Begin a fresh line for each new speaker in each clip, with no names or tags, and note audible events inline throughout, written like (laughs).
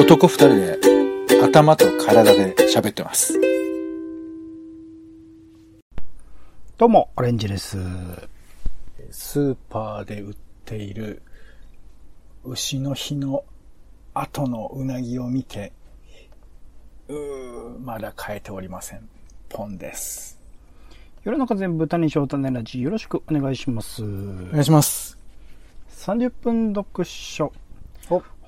男二人で頭と体で喋ってます。
どうも、オレンジです。
スーパーで売っている牛の日の後のうなぎを見て、うー、まだ変えておりません。ポンです。
世の中全部谷翔太ねラジよろしくお願いします。
お願いします。
30分読書。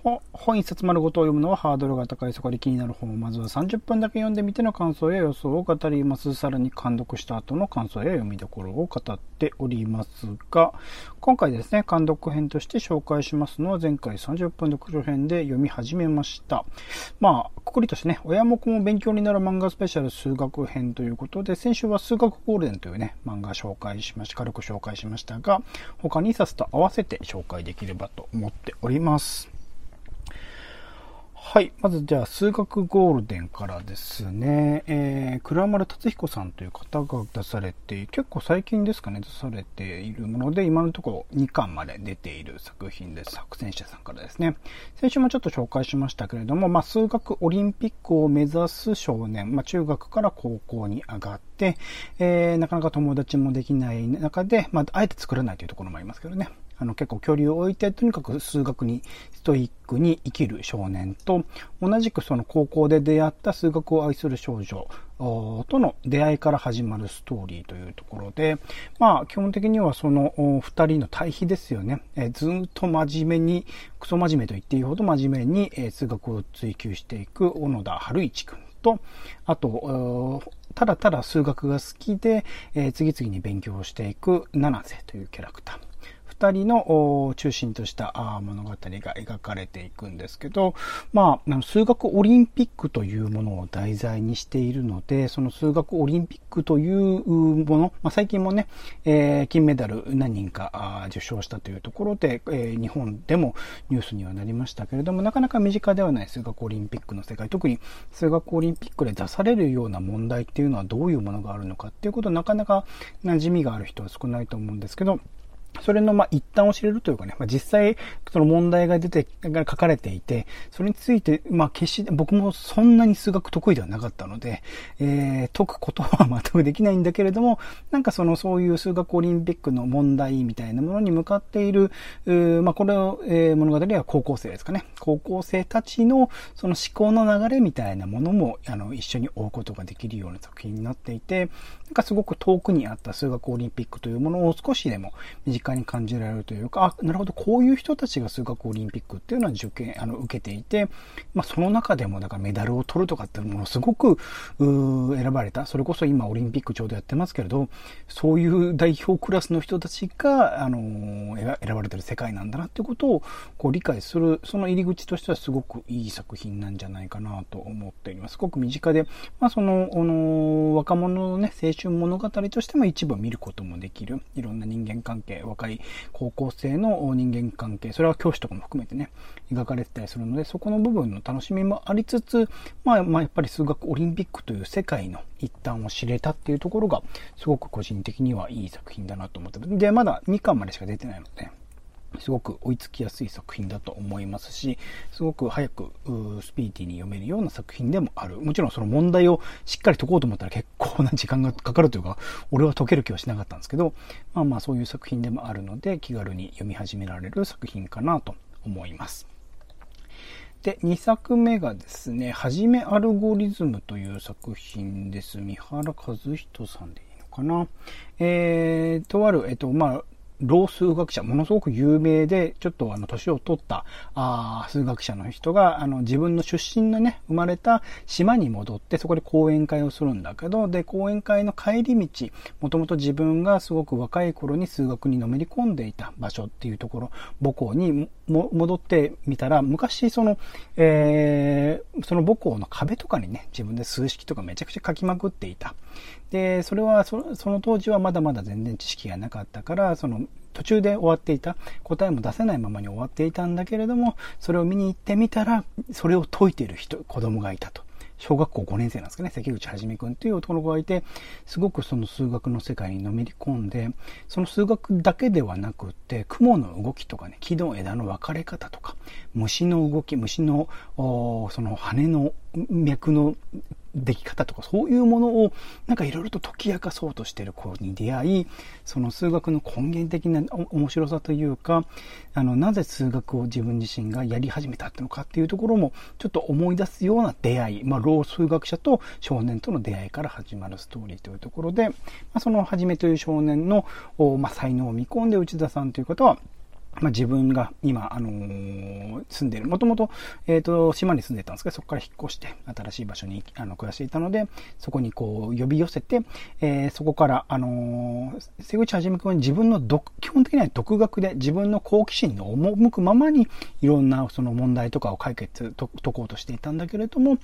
本一冊丸ごとを読むのはハードルが高いそこで気になる本をまずは30分だけ読んでみての感想や予想を語ります。さらに監読した後の感想や読みどころを語っておりますが、今回ですね、監読編として紹介しますのは前回30分読書編で読み始めました。まあ、くくりとしてね、親も子も勉強になる漫画スペシャル数学編ということで、先週は数学ゴールデンというね、漫画紹介しました、軽く紹介しましたが、他2冊と合わせて紹介できればと思っております。はい。まずじゃあ、数学ゴールデンからですね、えー、倉丸達彦さんという方が出されて、結構最近ですかね、出されているもので、今のところ2巻まで出ている作品です。作戦者さんからですね。先週もちょっと紹介しましたけれども、まあ、数学オリンピックを目指す少年、まあ、中学から高校に上がって、えー、なかなか友達もできない中で、まあ、あえて作らないというところもありますけどね。あの結構距離を置いて、とにかく数学にストイックに生きる少年と、同じくその高校で出会った数学を愛する少女との出会いから始まるストーリーというところで、まあ基本的にはその二人の対比ですよね。えずっと真面目に、クソ真面目と言っていいほど真面目にえ数学を追求していく小野田春一君と、あと、ただただ数学が好きで、え、次々に勉強をしていく七瀬というキャラクター。二人の中心とした物語が描かれていくんですけど、まあ、数学オリンピックというものを題材にしているので、その数学オリンピックというもの、まあ、最近もね、えー、金メダル何人か受賞したというところで、えー、日本でもニュースにはなりましたけれども、なかなか身近ではない数学オリンピックの世界、特に数学オリンピックで出されるような問題っていうのはどういうものがあるのかっていうことなかなか馴染みがある人は少ないと思うんですけど、それのま一端を知れるというかね、まあ、実際その問題が出て、が書かれていて、それについて、まあ決して僕もそんなに数学得意ではなかったので、えー、解くことは全くできないんだけれども、なんかそのそういう数学オリンピックの問題みたいなものに向かっている、うまあこれを、えー、物語は高校生ですかね。高校生たちのその思考の流れみたいなものも、あの、一緒に追うことができるような作品になっていて、なんかすごく遠くにあった数学オリンピックというものを少しでも身近に感じられるというか、あ、なるほど、こういう人たちが数学オリンピックっていうのは受験、あの、受けていて、まあ、その中でも、だからメダルを取るとかっていうものすごく、選ばれた。それこそ今オリンピックちょうどやってますけれど、そういう代表クラスの人たちが、あの、選ばれてる世界なんだなっていうことを、こう理解する、その入り口としてはすごくいい作品なんじゃないかなと思っております。すごく身近で、まあ、その、あの、若者のね、青春物語としても一部見ることもできる。いろんな人間関係、若い高校生の人間関係、それは教師とかも含めてね、描かれてたりするので、そこの部分の楽しみもありつつ、まあ、まあ、やっぱり数学オリンピックという世界の一端を知れたっていうところが、すごく個人的にはいい作品だなと思ってで、まだ2巻までしか出てないので、すごく追いつきやすい作品だと思いますし、すごく早くスピーディーに読めるような作品でもある。もちろんその問題をしっかり解こうと思ったら結構な時間がかかるというか、俺は解ける気はしなかったんですけど、まあまあそういう作品でもあるので、気軽に読み始められる作品かなと思います。で、2作目がですね、はじめアルゴリズムという作品です。三原和人さんでいいのかな。えー、とある、えっと、まあ、老数学者、ものすごく有名で、ちょっとあの、年を取った、あ数学者の人が、あの、自分の出身のね、生まれた島に戻って、そこで講演会をするんだけど、で、講演会の帰り道、もともと自分がすごく若い頃に数学にのめり込んでいた場所っていうところ、母校にも戻ってみたら、昔その、えー、その母校の壁とかにね、自分で数式とかめちゃくちゃ書きまくっていた。で、それはそ、その当時はまだまだ全然知識がなかったから、その、途中で終わっていた、答えも出せないままに終わっていたんだけれども、それを見に行ってみたら、それを解いている人、子供がいたと。小学校5年生なんですかね、関口はじめくんっていう男の子がいて、すごくその数学の世界にのめり込んで、その数学だけではなくって、雲の動きとかね、木の枝の分かれ方とか、虫の動き、虫の、その羽の脈のでき方とかそういうものをなんかいろいろと解き明かそうとしている子に出会いその数学の根源的な面白さというかあのなぜ数学を自分自身がやり始めたのかっていうところもちょっと思い出すような出会い、まあ、老数学者と少年との出会いから始まるストーリーというところで、まあ、そのはじめという少年の、まあ、才能を見込んで内田さんという方はまあ、自分が今、あのー、住んでる、もともと、えっ、ー、と、島に住んでたんですけど、そこから引っ越して、新しい場所に、あの、暮らしていたので、そこにこう、呼び寄せて、えー、そこから、あのー、瀬口はじめ君は自分の独、基本的には独学で、自分の好奇心の赴くままに、いろんな、その問題とかを解決と、解こうとしていたんだけれども、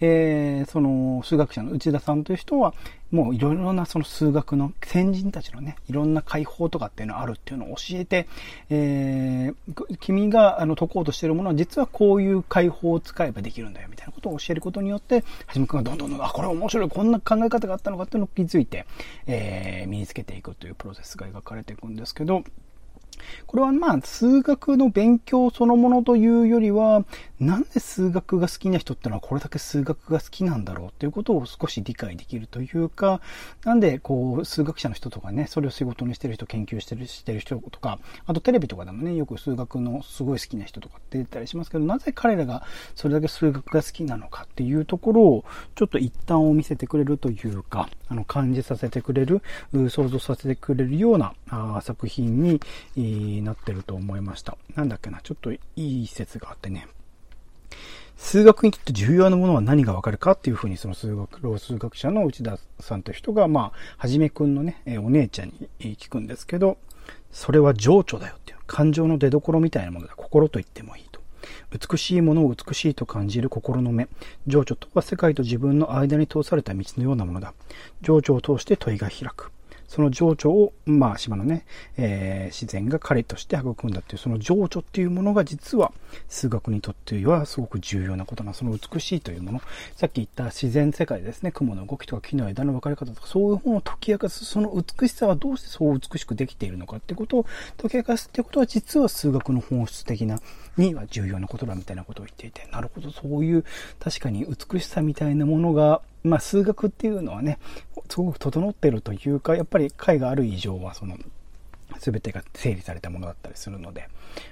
えー、その、数学者の内田さんという人は、もういろいろなその数学の先人たちのね、いろんな解放とかっていうのがあるっていうのを教えて、えー、君があの解こうとしてるものは実はこういう解放を使えばできるんだよみたいなことを教えることによって、はじめくんがどんどんどんどん、あ、これ面白い、こんな考え方があったのかっていうのを気づいて、えー、身につけていくというプロセスが描かれていくんですけど、これはまあ、数学の勉強そのものというよりは、なんで数学が好きな人ってのはこれだけ数学が好きなんだろうっていうことを少し理解できるというか、なんでこう、数学者の人とかね、それを仕事にしてる人、研究してるしてる人とか、あとテレビとかでもね、よく数学のすごい好きな人とかって出たりしますけど、なぜ彼らがそれだけ数学が好きなのかっていうところを、ちょっと一端を見せてくれるというか、あの、感じさせてくれる、想像させてくれるようなあ作品に、になってると思いました。なんだっけな、ちょっといい説があってね。数学にとって重要なものは何がわかるかっていうふうにその数学、老数学者の内田さんという人が、まあ、はじめくんのね、お姉ちゃんに聞くんですけど、それは情緒だよっていう、感情の出所みたいなものだ。心と言ってもいいと。美しいものを美しいと感じる心の目。情緒とは世界と自分の間に通された道のようなものだ。情緒を通して問いが開く。その情緒を、まあ、島のね、えー、自然が彼として育んだっていう、その情緒っていうものが実は数学にとってはすごく重要なことな、その美しいというもの、さっき言った自然世界ですね、雲の動きとか木の枝の分かれ方とか、そういうものを解き明かす、その美しさはどうしてそう美しくできているのかってことを解き明かすってことは、実は数学の本質的な、には重要なことだみたいなことを言っていて、なるほど、そういう確かに美しさみたいなものが、まあ数学っていうのはね、すごく整ってるというか、やっぱり解がある以上は、その、全てが整理されたものだったりするので、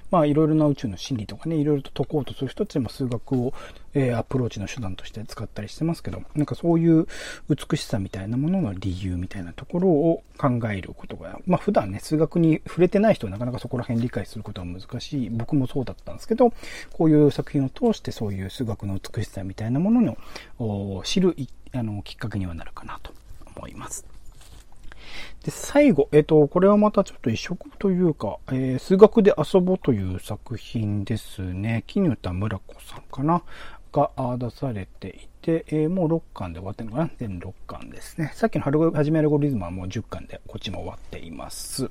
まあいろいろな宇宙の真理とかね、いろいろと解こうとする人たちも数学を、えー、アプローチの手段として使ったりしてますけど、なんかそういう美しさみたいなものの理由みたいなところを考えることが、まあ普段ね、数学に触れてない人はなかなかそこら辺理解することは難しい。僕もそうだったんですけど、こういう作品を通してそういう数学の美しさみたいなものの知るあのきっかけにはなるかなと思います。で、最後、えっ、と、これはまたちょっと異色というか、えー、数学で遊ぼうという作品ですね。絹田村子さんかな？が出されていて、えー、もう6巻で終わってるのかな？全6巻ですね。さっきの春始めアルゴリズムはもう10巻でこっちも終わっています。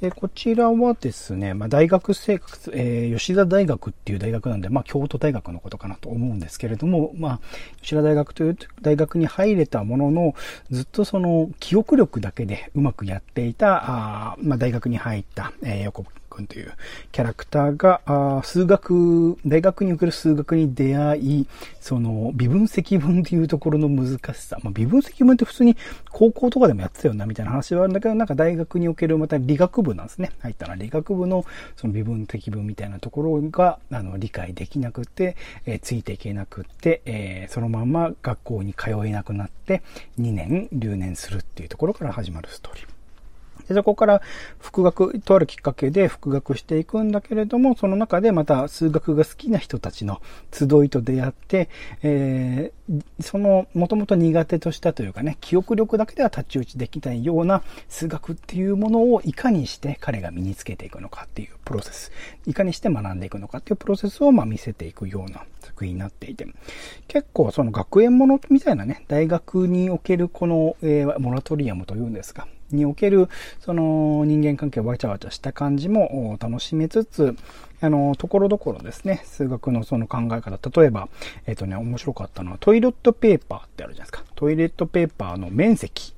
で、こちらはですね、まあ、大学生活、えー、吉田大学っていう大学なんで、まあ、京都大学のことかなと思うんですけれども、まあ、吉田大学という大学に入れたものの、ずっとその記憶力だけでうまくやっていた、あまあ、大学に入った、えー、横君というキャラクターが、数学、大学における数学に出会い、その微分積分っていうところの難しさ、まあ、微分積分って普通に高校とかでもやってたよなみたいな話はあるんだけど、なんか大学におけるまた理学部なんですね。入ったら理学部のその微分積分みたいなところが、あの、理解できなくて、えー、ついていけなくて、えー、そのまま学校に通えなくなって、2年留年するっていうところから始まるストーリー。で、そこから復学、とあるきっかけで復学していくんだけれども、その中でまた数学が好きな人たちの集いと出会って、えー、そのもともと苦手としたというかね、記憶力だけでは太刀打ちできないような数学っていうものをいかにして彼が身につけていくのかっていうプロセス、いかにして学んでいくのかっていうプロセスをま見せていくような作品になっていて、結構その学園ものみたいなね、大学におけるこの、えー、モラトリアムというんですか、における、その人間関係わちゃわちゃした感じも楽しめつつ、あの、ところどころですね、数学のその考え方、例えば、えっ、とね、面白かったのはトイレットペーパーってあるじゃないですか。トイレットペーパーの面積。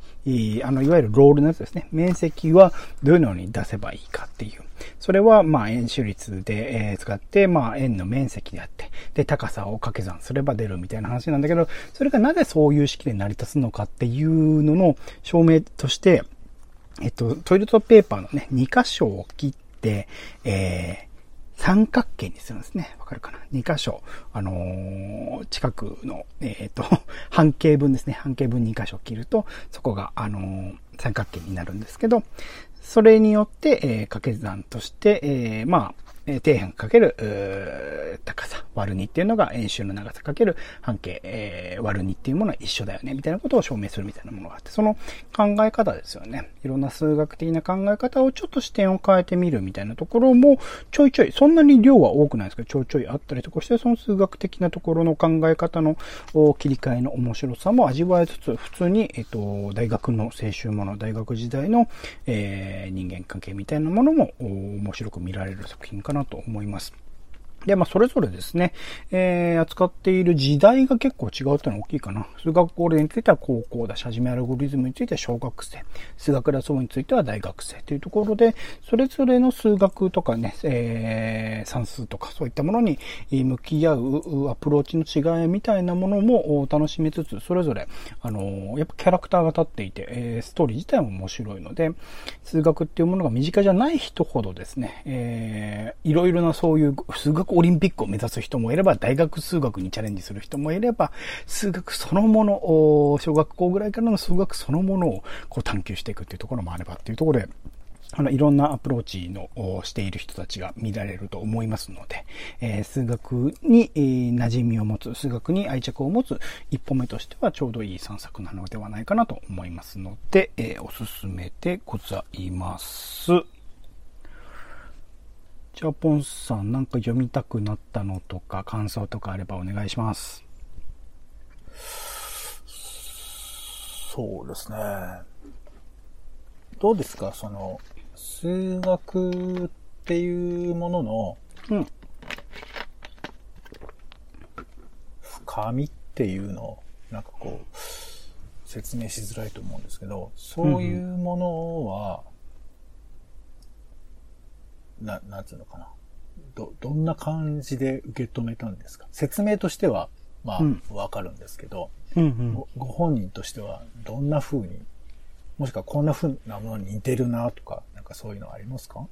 あの、いわゆるロールのやつですね。面積はどのように出せばいいかっていう。それは、まあ、円周率で、えー、使って、まあ、円の面積であって、で、高さを掛け算すれば出るみたいな話なんだけど、それがなぜそういう式で成り立つのかっていうのの証明として、えっと、トイレットペーパーのね、2箇所を切って、えー、三角形にするんですね。わかるかな ?2 箇所、あのー、近くの、えっ、と、(laughs) 半径分ですね。半径分2箇所切ると、そこが、あのー、三角形になるんですけど、それによって、え、掛け算として、えー、まあ、え底辺かける、高さ割る2っていうのが円周の長さかける半径、えー、割る2っていうものは一緒だよね、みたいなことを証明するみたいなものがあって、その考え方ですよね。いろんな数学的な考え方をちょっと視点を変えてみるみたいなところもちょいちょい、そんなに量は多くないですけど、ちょいちょいあったりとかして、その数学的なところの考え方の切り替えの面白さも味わいつつ、普通に、えっ、と、大学の青春もの、大学時代の、えー、人間関係みたいなものも面白く見られる作品かなと思います。で、まあ、それぞれですね、えー、扱っている時代が結構違うっていうのは大きいかな。数学コールについては高校だし、はじめアルゴリズムについては小学生、数学ラソについては大学生というところで、それぞれの数学とかね、えー、算数とかそういったものに向き合うアプローチの違いみたいなものも楽しめつつ、それぞれ、あの、やっぱキャラクターが立っていて、えー、ストーリー自体も面白いので、数学っていうものが身近じゃない人ほどですね、えー、いろいろなそういう数学オリンピックを目指す人もいれば、大学数学にチャレンジする人もいれば、数学そのもの、小学校ぐらいからの数学そのものをこう探求していくっていうところもあればっていうところで、あの、いろんなアプローチのしている人たちが見られると思いますので、えー、数学に、えー、馴染みを持つ、数学に愛着を持つ一歩目としてはちょうどいい散策なのではないかなと思いますので、えー、おすすめでございます。じゃあ、ポンさん、なんか読みたくなったのとか、感想とかあればお願いします。
そうですね。どうですか？その、数学っていうものの、うん。深みっていうのを、なんかこう、説明しづらいと思うんですけど、そういうものは、な、なんつうのかな。ど、どんな感じで受け止めたんですか？説明としては、まあ、わ、かるんですけど、うんうん。ご、ご本人としては、どんな風に、もしくはこんな風なものに似てるなとか、なんかそういうのありますか？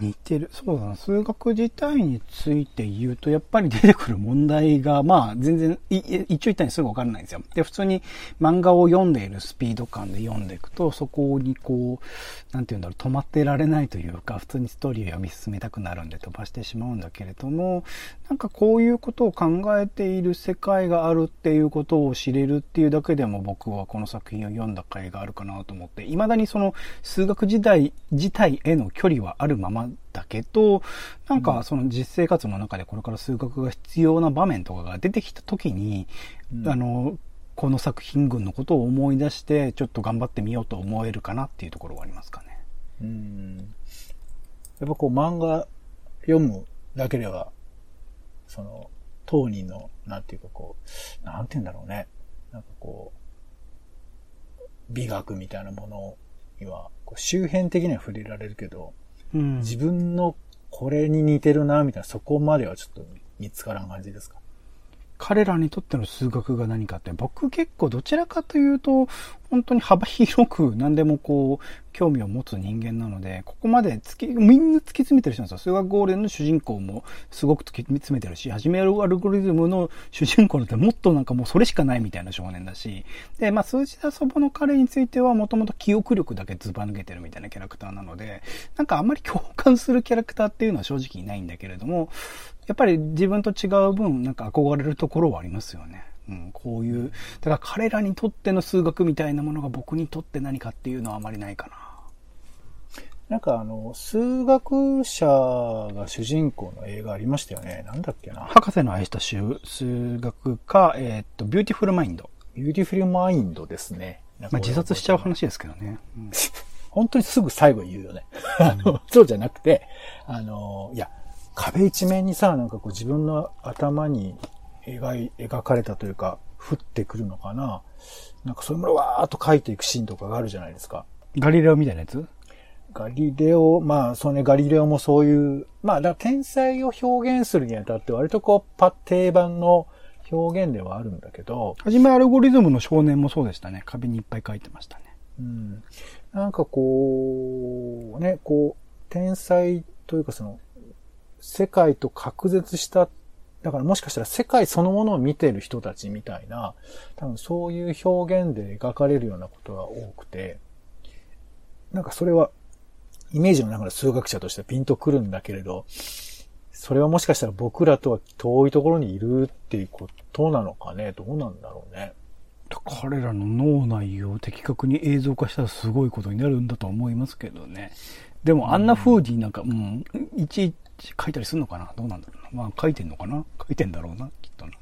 似てる。そうだな。数学自体について言うと、やっぱり出てくる問題が、まあ、全然、一応言ったにすぐわからないんですよ。で、普通に漫画を読んでいるスピード感で読んでいくと、そこにこう、なんて言うんだろう、止まってられないというか、普通にストーリーを読み進めたくなるんで飛ばしてしまうんだけれども、なんかこういうことを考えている世界があるっていうことを知れるっていうだけでも僕はこの作品を読んだ甲斐があるかなと思って、未だにその数学時代自体への距離はあるままだけど、なんかその実生活の中でこれから数学が必要な場面とかが出てきた時に、うん、あの、この作品群のことを思い出して、ちょっと頑張ってみようと思えるかなっていうところはありますかね。
うん。やっぱこう漫画読むだけでは、その、当人の、なんていうかこう、なんて言うんだろうね。なんかこう、美学みたいなものには、こう周辺的には触れられるけど、自分のこれに似てるな、みたいな、そこまではちょっと見つからん感じですか？
彼らにとっての数学が何かって、僕結構どちらかというと、本当に幅広く何でもこう、興味を持つ人間なので、ここまで突き、みんな突き詰めてる人なんですよ。数学ゴールデンの主人公もすごく突き詰めてるし、始めるアルゴリズムの主人公だってもっとなんかもうそれしかないみたいな少年だし、で、まあ数字で遊ぼの彼についてはもともと記憶力だけずば抜けてるみたいなキャラクターなので、なんかあんまり共感するキャラクターっていうのは正直いないんだけれども、やっぱり自分と違う分、なんか憧れるところはありますよね。うん、こういう、だから彼らにとっての数学みたいなものが僕にとって何かっていうのはあまりないかな。
なんかあの、数学者が主人公の映画ありましたよね。なんだっけな。
博士の愛した数学か、えー、っと、ビューティフルマインド。
ビューティフルマインドですね。
まあ自殺しちゃう話ですけどね。うん (laughs)
本当にすぐ最後に言うよね。あの、そうじゃなくて、あの、いや、壁一面にさ、なんかこう自分の頭に描い、描かれたというか、降ってくるのかな。なんかそういうものをわーっと描いていくシーンとかがあるじゃないですか。
ガリレオみたいなやつ？
ガリレオ、まあ、そうね、ガリレオもそういう、まあ、だ天才を表現するにあたって割とこう、パ定番の表現ではあるんだけど、
はじめアルゴリズムの少年もそうでしたね。壁にいっぱい書いてましたね。
うん、なんかこう、ね、こう、天才というかその、世界と隔絶した、だからもしかしたら世界そのものを見てる人たちみたいな、多分そういう表現で描かれるようなことが多くて、なんかそれは、イメージの中で数学者としてピンとくるんだけれど、それはもしかしたら僕らとは遠いところにいるっていうことなのかねどうなんだろうね。
彼らの脳内を的確に映像化したらすごいことになるんだと思いますけどね。でもあんな風になんか、うん、いちいち書いたりするのかな？どうなんだろうな。まあ書いてんのかな？書いてんだろうな、きっとな。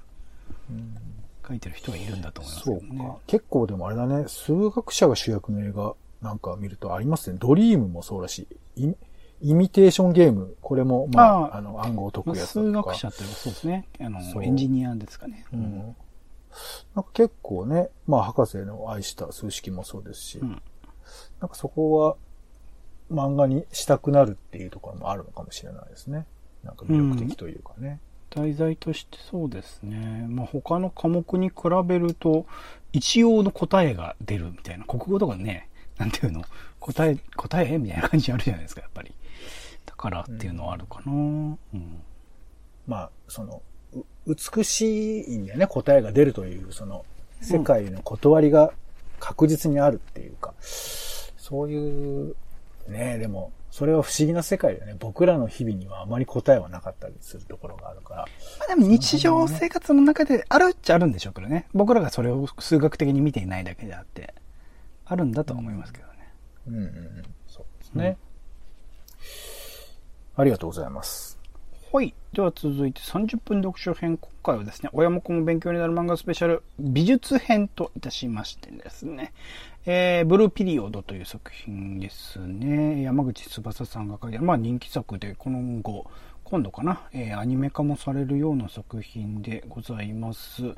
書いてる人がいるんだと思いますけ
そうか。。結構でもあれだね、数学者が主役の映画なんか見るとありますね。ドリームもそうだし、イイミテーションゲーム、これも、まあ、
あ
あの、暗号を解
まあ
くやつだとか。
数学者というかそうですね。あのエンジニアですかね。
うん。なんか結構ね、まあ、博士の愛した数式もそうですし、
うん
なんかそこは漫画にしたくなるっていうところもあるのかもしれないですね。なんか魅力的というかね。
題材としてそうですね。まあ他の科目に比べると、一応の答えが出るみたいな。国語とかね、なんていうの？答え、答えみたいな感じあるじゃないですか、やっぱり。だからっていうのはあるかな。うん。
まあ、その、う美しいんだよね、答えが出るという、その、世界の断りが確実にあるっていうか、そういう、ねでも、それは不思議な世界だよね。僕らの日々にはあまり答えはなかったりするところがあるから。
まあでも日常生活の中であるっちゃあるんでしょうけどね。僕らがそれを数学的に見ていないだけであって、あるんだとは思いますけどね。
うんうんうん。そうですね。ありがとうございます。
はい。では続いて30分読書編。今回はですね、親も子も勉強になる漫画スペシャル美術編といたしましてですね、えー、ブルーピリオドという作品ですね。山口翼さんが書いてある、まあ人気作で、この後、今度かな、えーアニメ化もされるような作品でございます。う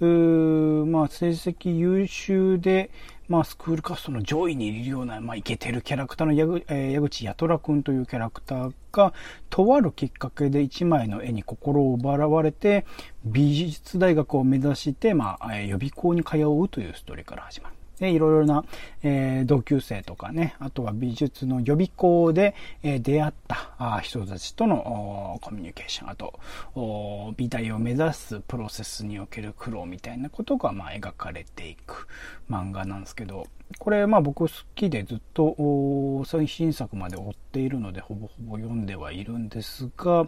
ーまあ成績優秀で、まあスクールカストの上位にいるような、まあイケてるキャラクターの矢口,、えー矢口八虎くんというキャラクターが、とあるきっかけで一枚の絵に心を奪われて、美術大学を目指して、まあ、予備校に通うというストーリーから始まる。で、いろいろな、えー同級生とかね、あとは美術の予備校で、えー出会った人たちとのコミュニケーション、あと、美大を目指すプロセスにおける苦労みたいなことが、まあ、描かれていく漫画なんですけど、これ、まあ僕好きでずっと最新作まで追っているので、ほぼほぼ読んではいるんですが、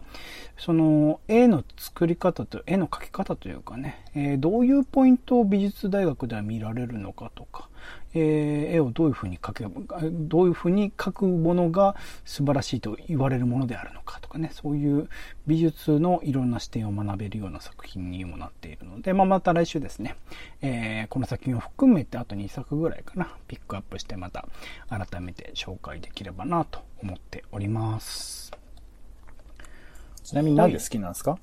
その絵の作り方と、絵の描き方というかね、えーどういうポイントを美術大学では見られるのかとか、えー絵をどういうふうに描け、どういうふうに描くものが素晴らしいと言われるものであるのかとかね、そういう美術のいろんな視点を学べるような作品にもなっているので、まあ、また来週ですね、えーこの作品を含めてあと2作ぐらいかな、ピックアップしてまた改めて紹介できればなと思っております。
ちなみに何で好きなんですか、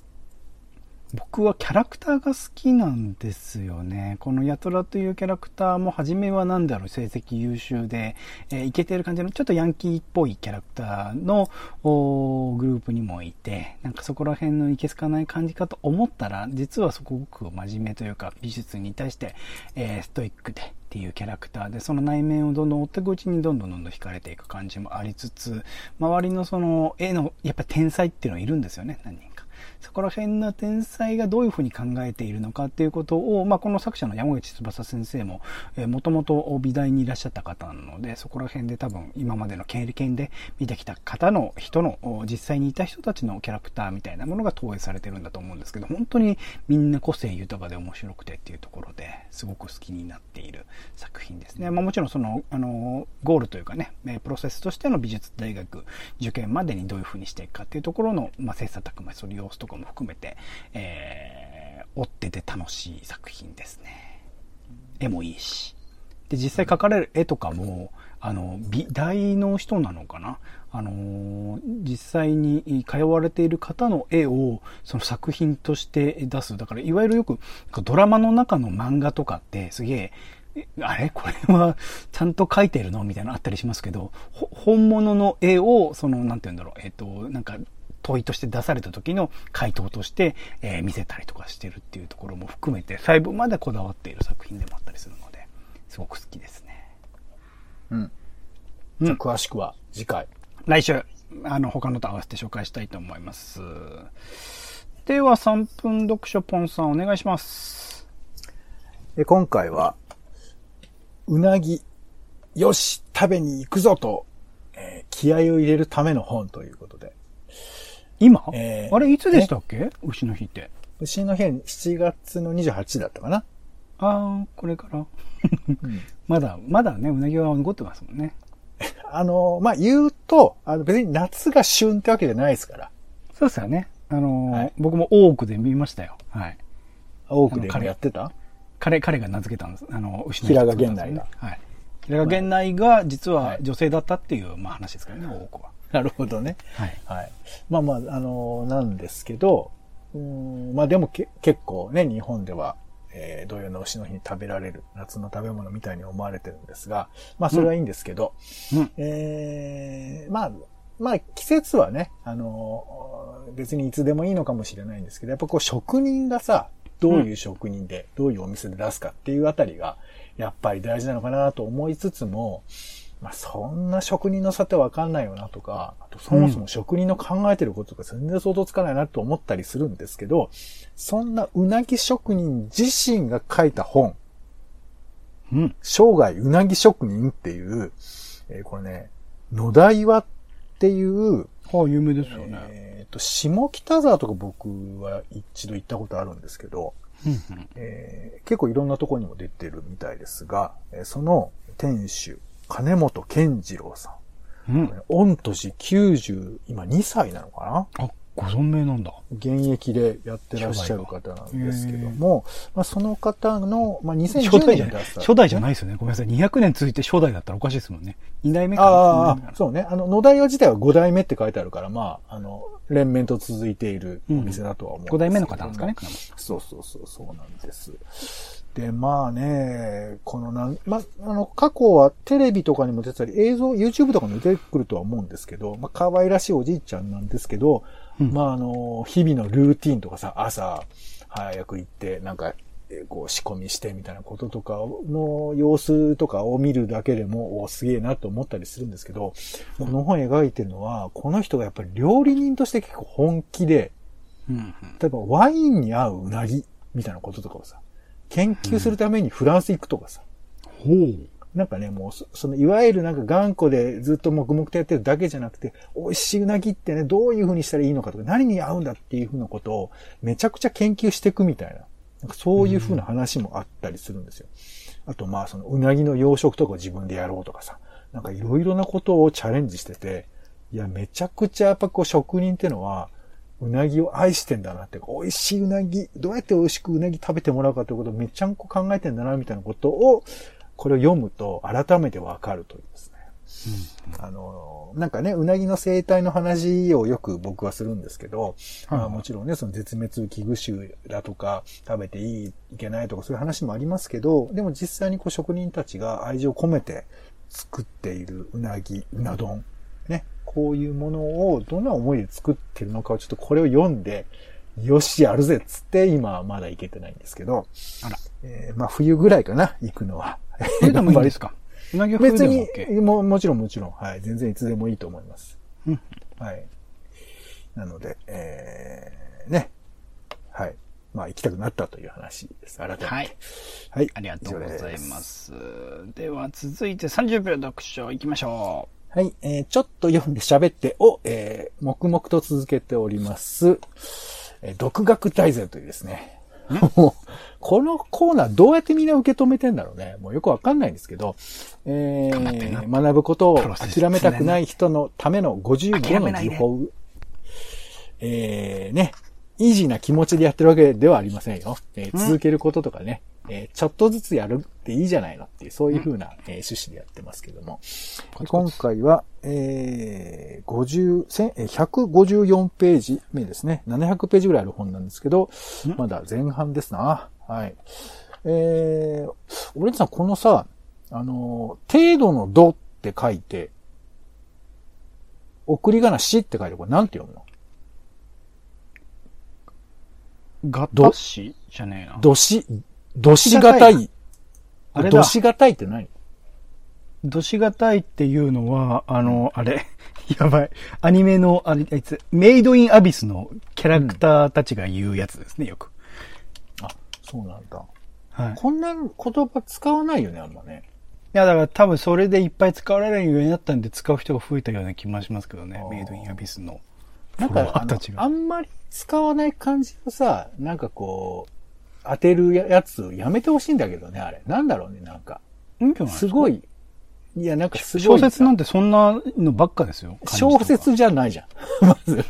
僕はキャラクターが好きなんですよね。このヤトラというキャラクターも初めは何だろう、成績優秀で、えーイケてる感じのちょっとヤンキーっぽいキャラクターのーグループにもいて、なんかそこら辺のいけすかない感じかと思ったら、実はすごく真面目というか美術に対して、えーストイックでっていうキャラクターで、その内面をどんどん追っていくうちにどんどんどんどん惹かれていく感じもありつつ、周りのその絵の、やっぱ天才っていうのがいるんですよね、何人。そこら辺の天才がどういうふうに考えているのかっていうことを、まあ、この作者の山口翼先生も、えー、もともと美大にいらっしゃった方なので、そこら辺で多分今までの経験で見てきた方の人の、実際にいた人たちのキャラクターみたいなものが投影されてるんだと思うんですけど、本当にみんな個性豊かで面白くてっていうところですごく好きになっている作品ですね。まあ、もちろんその、あの、ゴールというかね、プロセスとしての美術大学受験までにどういうふうにしていくかっていうところの、まあ、切磋琢磨する様子とかも含めて、えー追ってて楽しい作品ですね。絵もいいし。で、実際描かれる絵とかも、あの、美大の人なのかな？あのー実際に通われている方の絵をその作品として出す。だから、いわゆるよくドラマの中の漫画とかってすげえ、あれ？これはちゃんと描いてるの？みたいなのあったりしますけど、本物の絵を、その、なんて言うんだろう、えっ、と、なんか、問いとして出された時の回答として、えー見せたりとかしてるっていうところも含めて、細部までこだわっている作品でもあったりするので、すごく好きですね。
うん。
うん
詳しくは次回。
来週、あの、他のと合わせて紹介したいと思います。では、3分読書ポンさんお願いします。
で今回は、うなぎ、よし、食べに行くぞと、えー気合を入れるための本ということで。
今、
えー
あれ、いつでしたっけ？牛の日って。
牛の日7月の28だったかな。
ああ、これから。
うん (laughs)
まだ、まだね、うなぎは残ってますもんね。(laughs)
あの、まあ、言うと、あの別に夏が旬ってわけじゃないですから。
そうですよね。あのー
はい
僕も多くで見ましたよ。はい。
多くでやってた？
彼、彼が名付けたんです。あの、牛の日
平賀源内が
はい。平賀源内が実
は
はい女性だったっていう、まあ話ですからね、多くは。(laughs)
なるほどね。
はい。
はい。まあまあ、あの、なんですけど、うーんまあでもけ結構ね、日本では、えー、土曜の牛の日に食べられる夏の食べ物みたいに思われてるんですが、まあそれはいいんですけど、
うん。
えー、まあ、まあ季節はね、あの、別にいつでもいいのかもしれないんですけど、やっぱこう職人がさ、どういう職人で、どういうお店で出すかっていうあたりが、やっぱり大事なのかなと思いつつも、まあそんな職人の差ってわかんないよなとか、あとそもそも職人の考えてることが全然想像つかないなと思ったりするんですけど、そんなうなぎ職人自身が書いた本、
うん。
生涯うなぎ職人っていう、えーこれね、野田岩っていう、
はあ、有名ですよね。
えーと、下北沢とか僕は一度行ったことあるんですけど。えー結構いろんなところにも出てるみたいですが、えーその店主、金本健次郎さん。
うん
御年90、今2歳なのかな？
あ、ご存命なんだ。
現役でやってらっしゃる方なんですけども、まあ、その方の、まあ、2010
初代じゃない。
年に出した。
初代じゃないですよね。ごめんなさい。200年続いて初代だったらおかしいですもんね。2代目かな。
ああ、そうね。あの、野田屋自体は5代目って書いてあるから、まあ、あの、連綿と続いているお店だとは思うんですけど
5代目の方なんですかね、
そうそうそう、そうなんです。で、まあね、このなん、ま、あの、過去はテレビとかにも出てたり、映像、YouTube とかにも出てくるとは思うんですけど、まあ、可愛らしいおじいちゃんなんですけど、
うん
まあ、あの、日々のルーティンとかさ、朝、早く行って、なんか、えーこう仕込みしてみたいなこととかの様子とかを見るだけでも、おすげえなと思ったりするんですけど、この本描いてるのは、この人がやっぱり料理人として結構本気で、
うんうん。
例えばワインに合ううなぎみたいなこととかをさ、研究するためにフランス行くとかさ、
ほう。
なんかね、もうそ、その、いわゆるなんか頑固でずっと黙々とやってるだけじゃなくて、美味しいうなぎってね、どういう風にしたらいいのかとか、何に合うんだっていう風なことを、めちゃくちゃ研究していくみたいな、なんかそういう風な話もあったりするんですよ。あと、まあ、その、うなぎの養殖とかを自分でやろうとかさ、なんかいろいろなことをチャレンジしてて、いや、めちゃくちゃやっぱこう、職人ってのは、うなぎを愛してんだなって、美味しいうなぎ、どうやって美味しくうなぎ食べてもらうかということをめちゃんこ考えてんだな、みたいなことを、これを読むと改めてわかるというですね。あの、なんかね、うなぎの生態の話をよく僕はするんですけど、
はい
まあもちろんね、その絶滅危惧種だとか、食べていい、いけないとかそういう話もありますけど、でも実際にこう職人たちが愛情を込めて作っているうなぎ、うな丼、ね、こういうものをどんな思いで作ってるのかをちょっとこれを読んで、よし、やるぜっつって今はまだ行けてないんですけど、
あら。
えーまあ冬ぐらいかな、行くのは。
冬でもいいんですか？(laughs) うなぎは冬
別に
でも OK？、
ももちろんもちろん、はい。全然いつでもいいと思います。
うん
はい。なので、えー、ね。はい。まあ、行きたくなったという話です。改めて。
はい。
はい。
ありがとうございま
す。
す。では続いて30秒読書行きましょ
はい。えー、ちょっと読んで喋ってを、えー、黙々と続けております。えー、独学大全というですね。(laughs) もう、このコーナーどうやってみんな受け止めてんだろうね。もうよくわかんないんですけど、えー、
な
学ぶことを諦めたくない人のための55の技法。えー、ね、イージーな気持ちでやってるわけではありませんよ。えー
うん
続けることとかね、えーちょっとずつやるていいじゃないのっていう、そういう風な、えー趣旨でやってますけども。今回は、えー、50、千えー154ページ目ですね。700ページぐらいある本なんですけど、まだ前半ですな。はい。えー、オレンジさん、このさ、あのー、程度の度って書いて、送り仮名しって書いて、これなんて読むの？
ガタシじゃねえな。
どし、どしがたい。
あれだ
ど。しがたいって何？
どしがたいっていうのは、あの、あれ、(laughs) やばい。アニメの、あれ、あいつ、メイドインアビスのキャラクターたちが言うやつですね、よく。
あ、そうなんだ。
はい。い
こんな言葉使わないよね、あんまね。
や、だから多分それでいっぱい使われるようになったんで使う人が増えたような気もしますけどねメイドインアビスの。
なんかあんまり使わない感じをさ、なんかこう、当てるやつやめてほしいんだけどね、あれ。なんだろうね、なんか。
うんす
すごい。いや、なんかすご
小
いさ。
説なんてそんなのばっかですよ。(laughs)
小説じゃないじゃん。(laughs) まず。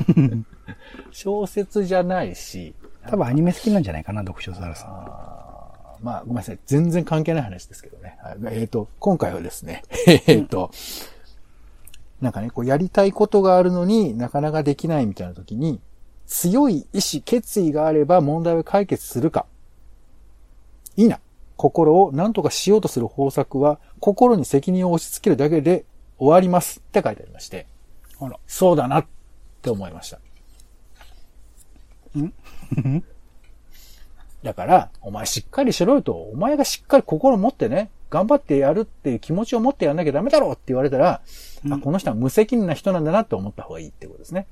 (laughs) 小説じゃないし。
多分アニメ好きなんじゃないかな、読書ザラさん。
まあ、ごめんなさい。全然関係ない話ですけどね。はいえっ、と、今回はですね、えっ、と、なんかね、こうやりたいことがあるのになかなかできないみたいな時に、強い意志、決意があれば問題を解決するか。いいな。心を何とかしようとする方策は、心に責任を押し付けるだけで終わりますって書いてありまして、
あら。
そうだなって思いました。
ん？(laughs)
だから、お前しっかりしろよと、お前がしっかり心を持ってね、頑張ってやるっていう気持ちを持ってやんなきゃダメだろうって言われたら、あ、この人は無責任な人なんだなって思った方がいいってことですね。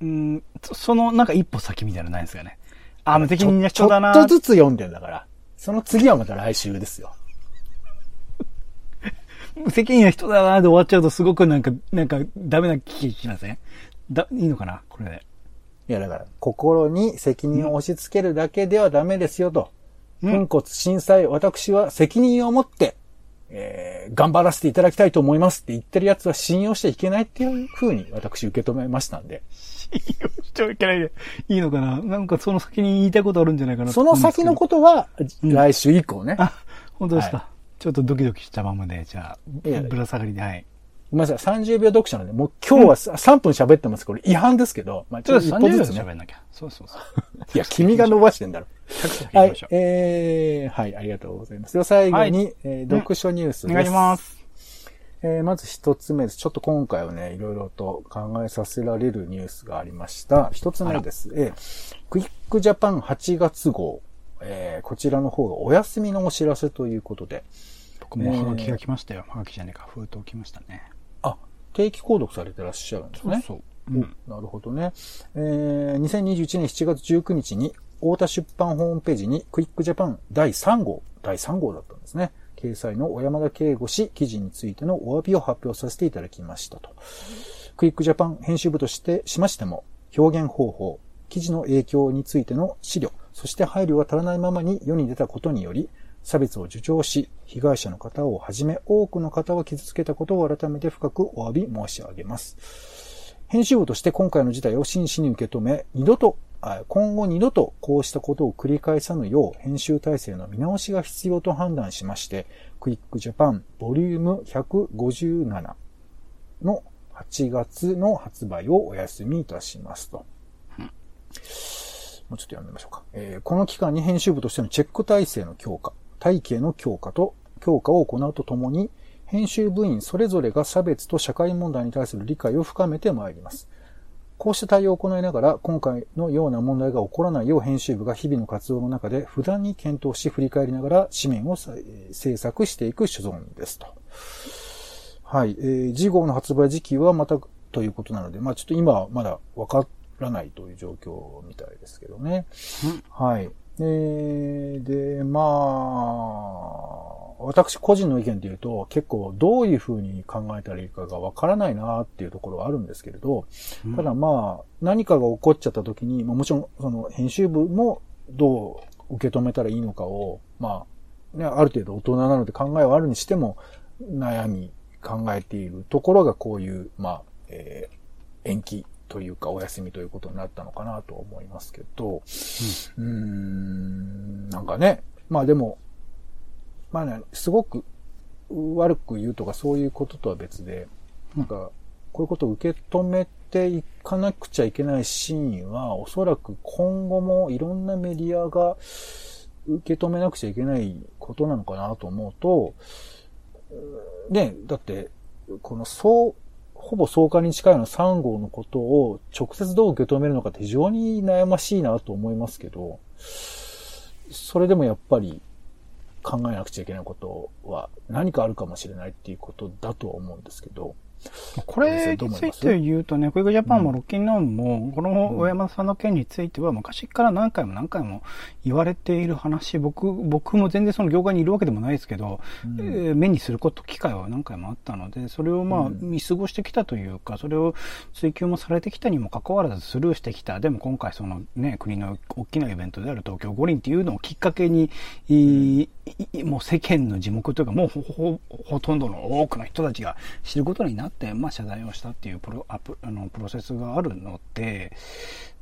うん、そその、なんか一歩先みたいなのないんですかね？あ、無責任な
ちょ
人だな
ちょっとずつ読んでんだから。その次はまた来週ですよ。
無責任な人だなで終わっちゃうとすごくなんか、なんかダメな気しません？だ、いいのかな？これで。
いや、だから、心に責任を押し付けるだけではダメですよと。
うん
粉骨震災、私は責任を持って、えー、頑張らせていただきたいと思いますって言ってるやつは信用していけないっていう風に私受け止めましたんで。
しちゃいけないで。いいのかななんかその先に言いたいことあるんじゃないかな
その先のことは、来週以降ね。
あ、本当ですか。
は
ちょっとドキドキしたままで、じゃあ、ぶら下がりで、はい。
ごめんなさい、30秒読書なんで、もう今日はさ3分喋ってます。これ違反ですけど、まあちょっと一歩ずつね。
喋んなきゃ。そうそうそう。(laughs)
いや、君が伸ばしてんだろ。はいえー、はい、ありがとうございます。では最後に、
はい
えー読書ニュースです。
お願いします。
えーまず一つ目です。ちょっと今回はね、いろいろと考えさせられるニュースがありました。一つ目です。えークイックジャパン8月号。えーこちらの方がお休みのお知らせということで。
僕もハガキが来ましたよ。ハガキじゃねえか。封筒来ましたね。
あ、定期購読されてらっしゃるんですね。
そう。
おなるほどね。えー、2021年7月19日に、太田出版ホームページにクイックジャパン第3号、第3号だったんですね。掲載の小山田圭吾氏記事についてのお詫びを発表させていただきましたと。クイックジャパン編集部としてしましても、表現方法、記事の影響についての資料、そして配慮が足らないままに世に出たことにより、差別を助長し、被害者の方をはじめ多くの方を傷つけたことを改めて深くお詫び申し上げます。編集部として今回の事態を真摯に受け止め、二度と、今後二度とこうしたことを繰り返さぬよう編集体制の見直しが必要と判断しまして、クイックジャパンボリューム157の8月の発売をお休みいたしますと。もうちょっと読んでみましょうか。えーこの期間に編集部としてのチェック体制の強化、体系の強化と、強化を行うとともに、編集部員それぞれが差別と社会問題に対する理解を深めてまいります。こうした対応を行いながら、今回のような問題が起こらないよう編集部が日々の活動の中で不断に検討し振り返りながら紙面を制作していく所存ですと。はい。えー、次号の発売時期はまたということなので、まあちょっと今はまだわからないという状況みたいですけどね。はい。えー、で、まあ、私個人の意見で言うと、結構どういうふうに考えたらいいかがわからないなっていうところはあるんですけれど、ただまあ、何かが起こっちゃった時に、まあもちろん、その編集部もどう受け止めたらいいのかを、まあ、ね、ある程度大人なので考えはあるにしても、悩み、考えているところがこういう、まあ、えー延期というかお休みということになったのかなと思いますけど、うーん、なんかね、まあでも、まあね、すごく悪く言うとかそういうこととは別で、なんか、こういうことを受け止めていかなくちゃいけないシーンは、おそらく今後もいろんなメディアが受け止めなくちゃいけないことなのかなと思うと、ね、だって、このそう、ほぼ相関に近いの3号のことを直接どう受け止めるのかって非常に悩ましいなと思いますけど、それでもやっぱり考えなくちゃいけないことは何かあるかもしれないっていうことだとは思うんですけど、
これについて言うとね、クイックジャパンもロッキンノンも、この小山さんの件については昔から何回も何回も言われている話、僕、僕も全然その業界にいるわけでもないですけど、うん、えー、目にすること、機会は何回もあったので、それをまあ見過ごしてきたというか、それを追求もされてきたにもかかわらずスルーしてきた。でも今回そのね、国の大きなイベントである東京五輪っていうのをきっかけに、もう世間の字幕というか、もうほほほとんどの多くの人たちが知ることになって、まあ、謝罪をしたっていうプロアプあのプロセスがあるので、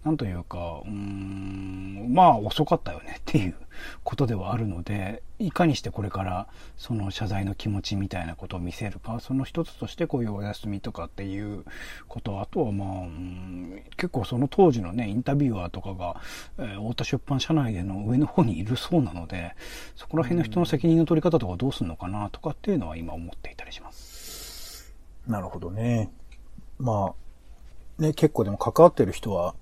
なんというか、うん、まあ遅かったよねっていうことではあるので、いかにしてこれからその謝罪の気持ちみたいなことを見せるか、その一つとしてこういうお休みとかっていうこと、あとはまあ、結構その当時のね、インタビュアーとかが、えー、太田出版社内での上の方にいるそうなので、そこら辺の人の責任の取り方とかどうするのかなとかっていうのは今思っていたりします。
なるほどね。まあ、ね、結構でも関わってる人は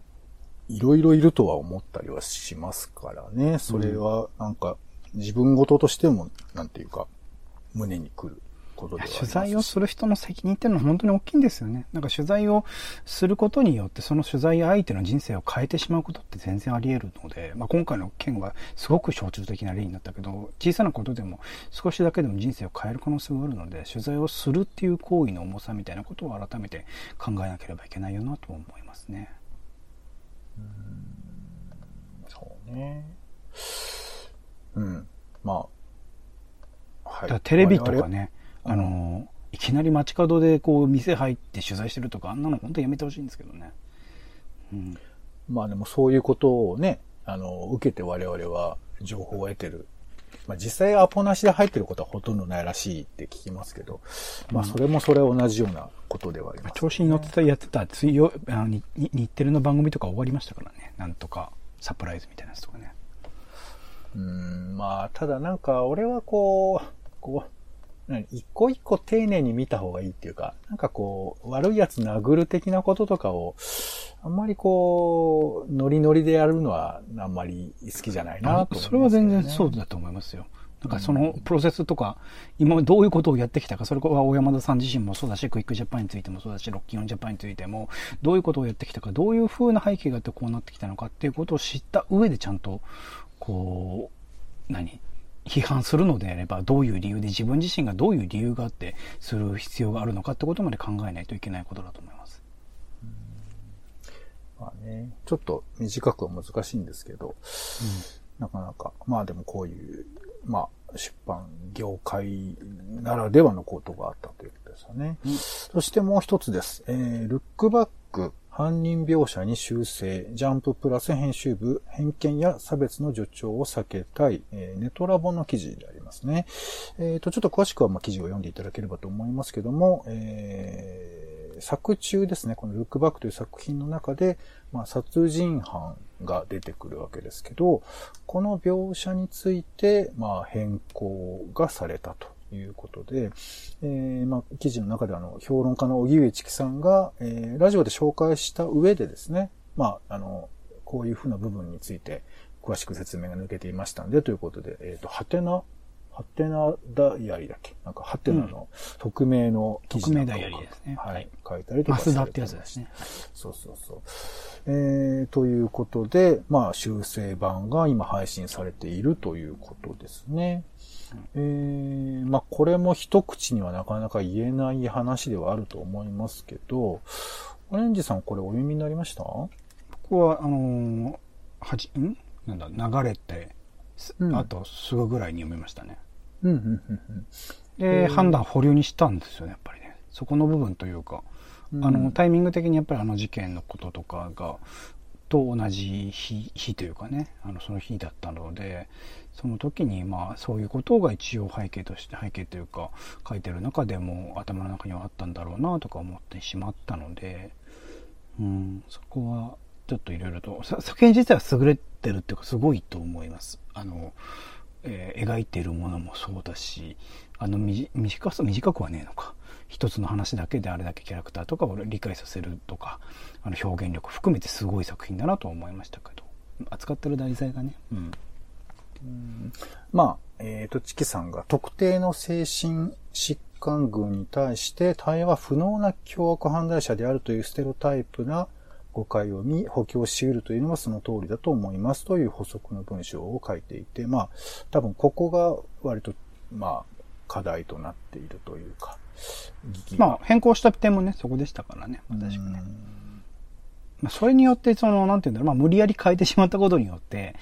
いろいろいるとは思ったりはしますからね。それは、なんか、自分事としても、なんていうか、胸に来ることでは
取材をする人の責任っていうのは本当に大きいんですよね。なんか取材をすることによって、その取材相手の人生を変えてしまうことって全然あり得るので、まあ、今回の件はすごく象徴的な例になったけど、小さなことでも少しだけでも人生を変える可能性があるので、取材をするっていう行為の重さみたいなことを改めて考えなければいけないよなと思いますね。
そうね。うん。ま
あ。はい。テレビとかね、あの、いきなり街角でこう店入って取材してるとか、あんなの本当やめてほしいんですけどね。
うん。まあでもそういうことをね、あの、受けて我々は情報を得てるまあ、実際アポなしで入ってることはほとんどないらしいって聞きますけど、まあ、それもそれ同じようなことではあります、
ね、調子に乗ってたやってた水曜、あの日テレの番組とか終わりましたからね。なんとか、サプライズみたいなやつとかね。
うん、まあ、ただなんか、俺はこう、こう、一個一個丁寧に見た方がいいっていうか、なんかこう、悪いやつ殴る的なこととかを、あんまりこう、ノリノリでやるのはあんまり好きじゃないなと、
ね、それは全然そうだと思いますよ。なんかそのプロセスとか、今どういうことをやってきたか、それは大山田さん自身もそうだし、クイックジャパンについてもそうだし、ロッキンオンジャパンについても、どういうことをやってきたか、どういう風な背景があってこうなってきたのかっていうことを知った上でちゃんと、こう、何？批判するのであれば、どういう理由で自分自身がどういう理由があってする必要があるのかってことまで考えないといけないことだと思います。
まあね、ちょっと短くは難しいんですけど、うん、なかなか、まあでもこういう、まあ出版業界ならではのことがあったということですよね。うん、そしてもう一つです。えー、ルックバック犯人描写に修正、ジャンププラス編集部、偏見や差別の助長を避けたい、えー、ネトラボの記事でありますね。えっ、ー、と、ちょっと詳しくはま記事を読んでいただければと思いますけども、えー、作中ですね、このルックバックという作品の中で、まあ、殺人犯が出てくるわけですけど、この描写について、まあ、変更がされたと。いうことで、えー、まあ、記事の中であの、評論家の荻上チキさんが、えー、ラジオで紹介した上でですね、まあ、あの、こういうふうな部分について、詳しく説明が抜けていましたんで、ということで、えっ、ー、と、はてな、はてなダイアリーだっけ？なんか、はてなの匿名の
記事うん、匿名ダイアリーですね。
はい。書いたりとか
マスダってやつですね。
そうそうそう。えー、ということで、まあ、修正版が今配信されているということですね。えー、まあ、これも一口にはなかなか言えない話ではあると思いますけど、オレンジさんこれお読みになりました？
僕は、あのー、はじ、ん？なんだ、流れて、うん、あとすぐぐらいに読みましたね。
うん、うん、うん。
で、判断保留にしたんですよね、やっぱりね。そこの部分というか、うん、あの、タイミング的にやっぱりあの事件のこととかが、と同じ日、日というかね、あの、その日だったので、その時に、まあ、そういうことが一応背景として、背景というか、書いてる中でも頭の中にはあったんだろうな、とか思ってしまったので、うん、そこは、ちょっといろいろと、作品自体は優れてるっていうか、すごいと思います。あの、えー、描いているものもそうだし、あの、短さ、短くはねえのか。一つの話だけであれだけキャラクターとかを理解させるとか、あの表現力含めてすごい作品だなと思いましたけど、扱ってる題材がね。うん。
うんまあ、えっ、ー、と、チキさんが特定の精神疾患群に対して対話不能な凶悪犯罪者であるというステロタイプな誤解を見、補強し得るというのはその通りだと思いますという補足の文章を書いていて、まあ、多分ここが割と、まあ、課題となっているというか、
まあ、変更した点もね、そこでしたからね、私もね。まあ、それによって、その、なんていうんだろう、まあ、無理やり変えてしまったことによって、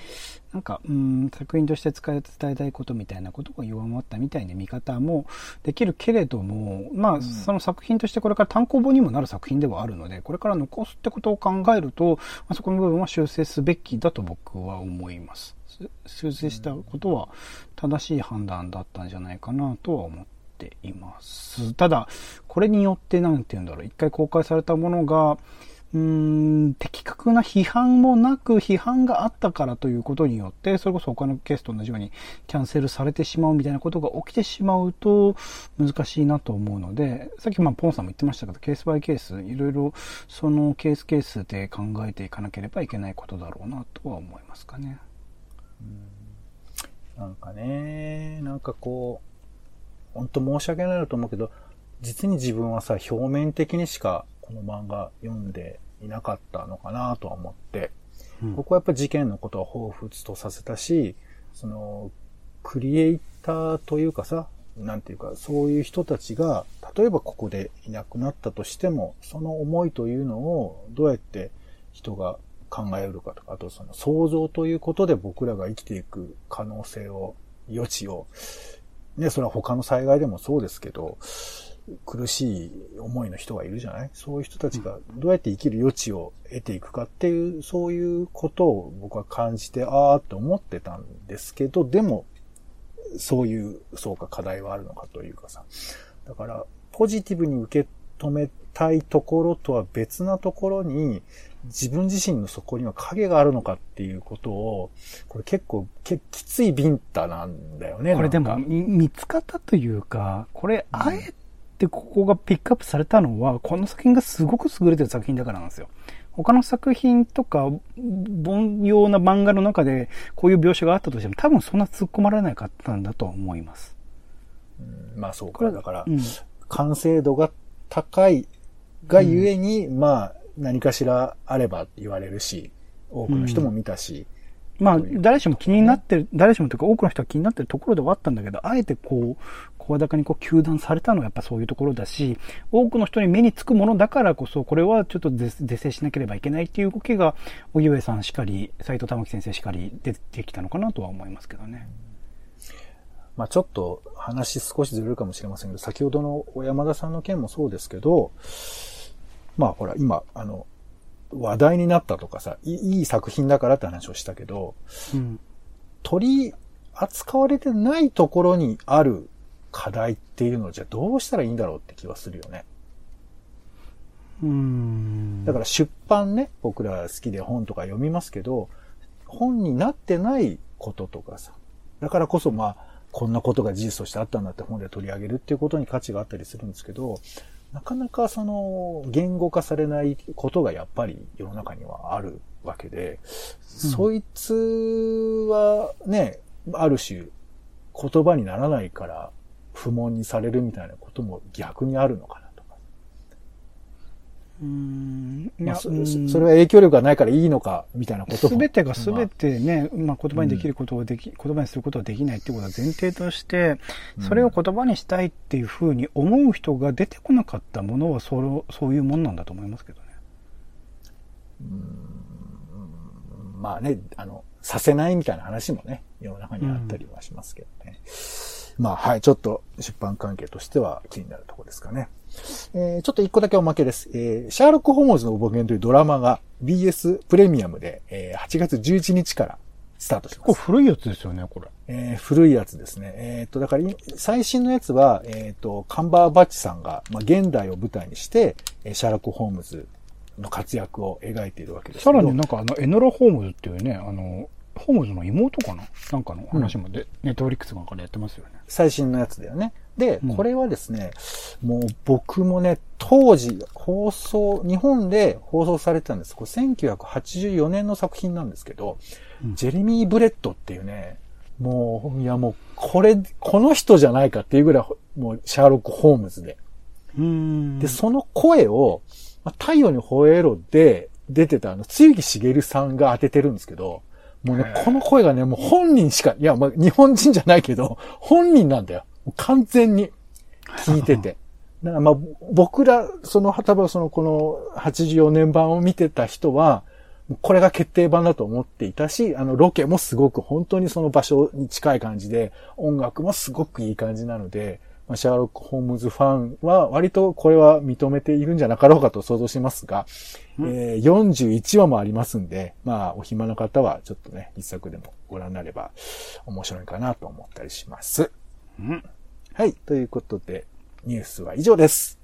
なんか、うん、作品として使い伝えたいことみたいなことが弱まったみたいな見方もできるけれども、まあ、その作品としてこれから単行本にもなる作品ではあるので、これから残すってことを考えると、まあ、そこの部分は修正すべきだと僕は思います。修正したことは正しい判断だったんじゃないかなとは思っています。ただ、これによって、なんて言うんだろう、一回公開されたものが、うん、的確な批判もなく、批判があったからということによって、それこそ他のケースと同じようにキャンセルされてしまうみたいなことが起きてしまうと難しいなと思うので、さっきまあポンさんも言ってましたけど、ケースバイケース、いろいろそのケースケースで考えていかなければいけないことだろうなとは思いますかね。
なんかね、なんかこう、本当申し訳ないなと思うけど、実に自分はさ、表面的にしかこの漫画読んでいなかったのかなとは思って、うん、ここはやっぱ事件のことは彷彿とさせたし、その、クリエイターというかさ、なんていうか、そういう人たちが、例えばここでいなくなったとしても、その思いというのをどうやって人が考えうるかとか、あとその想像ということで僕らが生きていく可能性を、余地を、ね、それは他の災害でもそうですけど、苦しい思いの人がいるじゃない？そういう人たちがどうやって生きる余地を得ていくかっていう、そういうことを僕は感じて、ああって思ってたんですけど、でも、そういう、そうか課題はあるのかというかさ。だから、ポジティブに受け止めたいところとは別なところに、自分自身の底には影があるのかっていうことを、これ結構けきついビンタなんだよね。
これでも見つかったというか、これあえてここがピックアップされたのは、この作品がすごく優れてる作品だからなんですよ。他の作品とか、凡庸な漫画の中でこういう描写があったとしても、多分そんな突っ込まれなかったんだと思います。
うん、まあそうか。だから、うん、完成度が高いがゆえに、うん、まあ、何かしらあれば言われるし、多くの人も見たし。
うん、まあ、誰しも気になってる、誰しもというか多くの人が気になってるところではあったんだけど、あえてこう、声高にこう、求断されたのはやっぱそういうところだし、多くの人に目につくものだからこそ、これはちょっと是正しなければいけないっていう動きが、おゆえさんしかり、斎藤玉木先生しかり出てきたのかなとは思いますけどね。
まあちょっと話少しずれるかもしれませんけど、先ほどの小山田さんの件もそうですけど、まあほら、今、あの、話題になったとかさ、いい作品だからって話をしたけど、うん、取り扱われてないところにある課題っていうのじゃどうしたらいいんだろうって気はするよね。
うん。
だから出版ね、僕ら好きで本とか読みますけど、本になってないこととかさ、だからこそまあ、こんなことが事実としてあったんだって本で取り上げるっていうことに価値があったりするんですけど、なかなかその言語化されないことがやっぱり世の中にはあるわけで、うん、そいつはね、ある種言葉にならないから不問にされるみたいなことも逆にあるのかな。
うん。
まあ、それは影響力がないからいいのか、みたいなこと
すべてがすべてね、まあ、言葉にできることをでき、うん、言葉にすることはできないっていうことは前提として、それを言葉にしたいっていうふうに思う人が出てこなかったものは、それそういうもんなんだと思いますけどね。
うん。まあね、あの、させないみたいな話もね、世の中にあったりはしますけどね。まあはい、ちょっと出版関係としては気になるところですかね。えー、ちょっと一個だけおまけです。えー、シャーロック・ホームズの冒険というドラマが BS プレミアムで、えー、8月11日からスタートします。
これ古いやつですよね、これ。
えー、古いやつですね。えっ、と、だからい、最新のやつは、えっ、と、カンバーバッチさんが、まあ、現代を舞台にして、えーシャーロック・ホームズの活躍を描いているわけです。
さらになんかあの、エノラ・ホームズっていうね、あの、ホームズの妹かな？なんかの話もで、ネットフリックスなんかでやってますよね。
最新のやつだよね。で
うん、
これはですね、もう僕もね、当時放送、日本で放送されてたんです。これ1984年の作品なんですけど、
うん
ジェレミー・ブレットっていうね、もう、いやもう、これ、この人じゃないかっていうぐらい、もう、シャーロック・ホームズで。
うん
で、その声を、まあ、太陽に吠えろで出てたあの、露木茂さんが当ててるんですけど、もうねこの声がね、もう本人しか、いや、まあ、日本人じゃないけど、本人なんだよ。完全に聞いてて。(laughs) だからまあ、僕ら、その、多分その、この84年版を見てた人は、これが決定版だと思っていたし、あの、ロケもすごく本当にその場所に近い感じで、音楽もすごくいい感じなので、まあ、シャーロック・ホームズファンは割とこれは認めているんじゃなかろうかと想像しますが、
うん
えー41話もありますんで、まあ、お暇な方はちょっとね、一作でもご覧になれば面白いかなと思ったりします。
うん
はい。ということで、ニュースは以上です。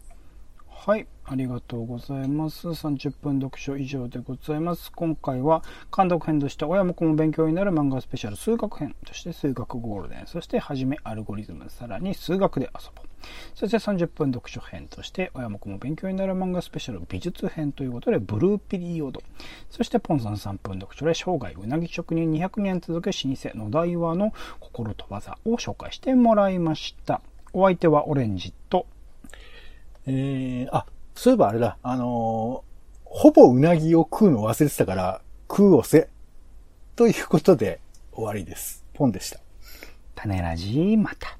はい。ありがとうございます。30分読書以上でございます。今回は、監督編として親も子も勉強になる漫画スペシャル数学編として数学ゴールデン、そしてはじめアルゴリズム、さらに数学で遊ぼう。そして30分読書編として、親も子も勉強になる漫画スペシャル美術編ということで、ブルーピリオド。そしてポンさん3分読書で、生涯うなぎ職人200年続く老舗野田岩の心と技を紹介してもらいました。お相手はオレンジと、
えー、あ、そういえばあれだ、あのーほぼうなぎを食うの忘れてたから、食うをせ。ということで終わりです。ポンでした。
種ラジまた。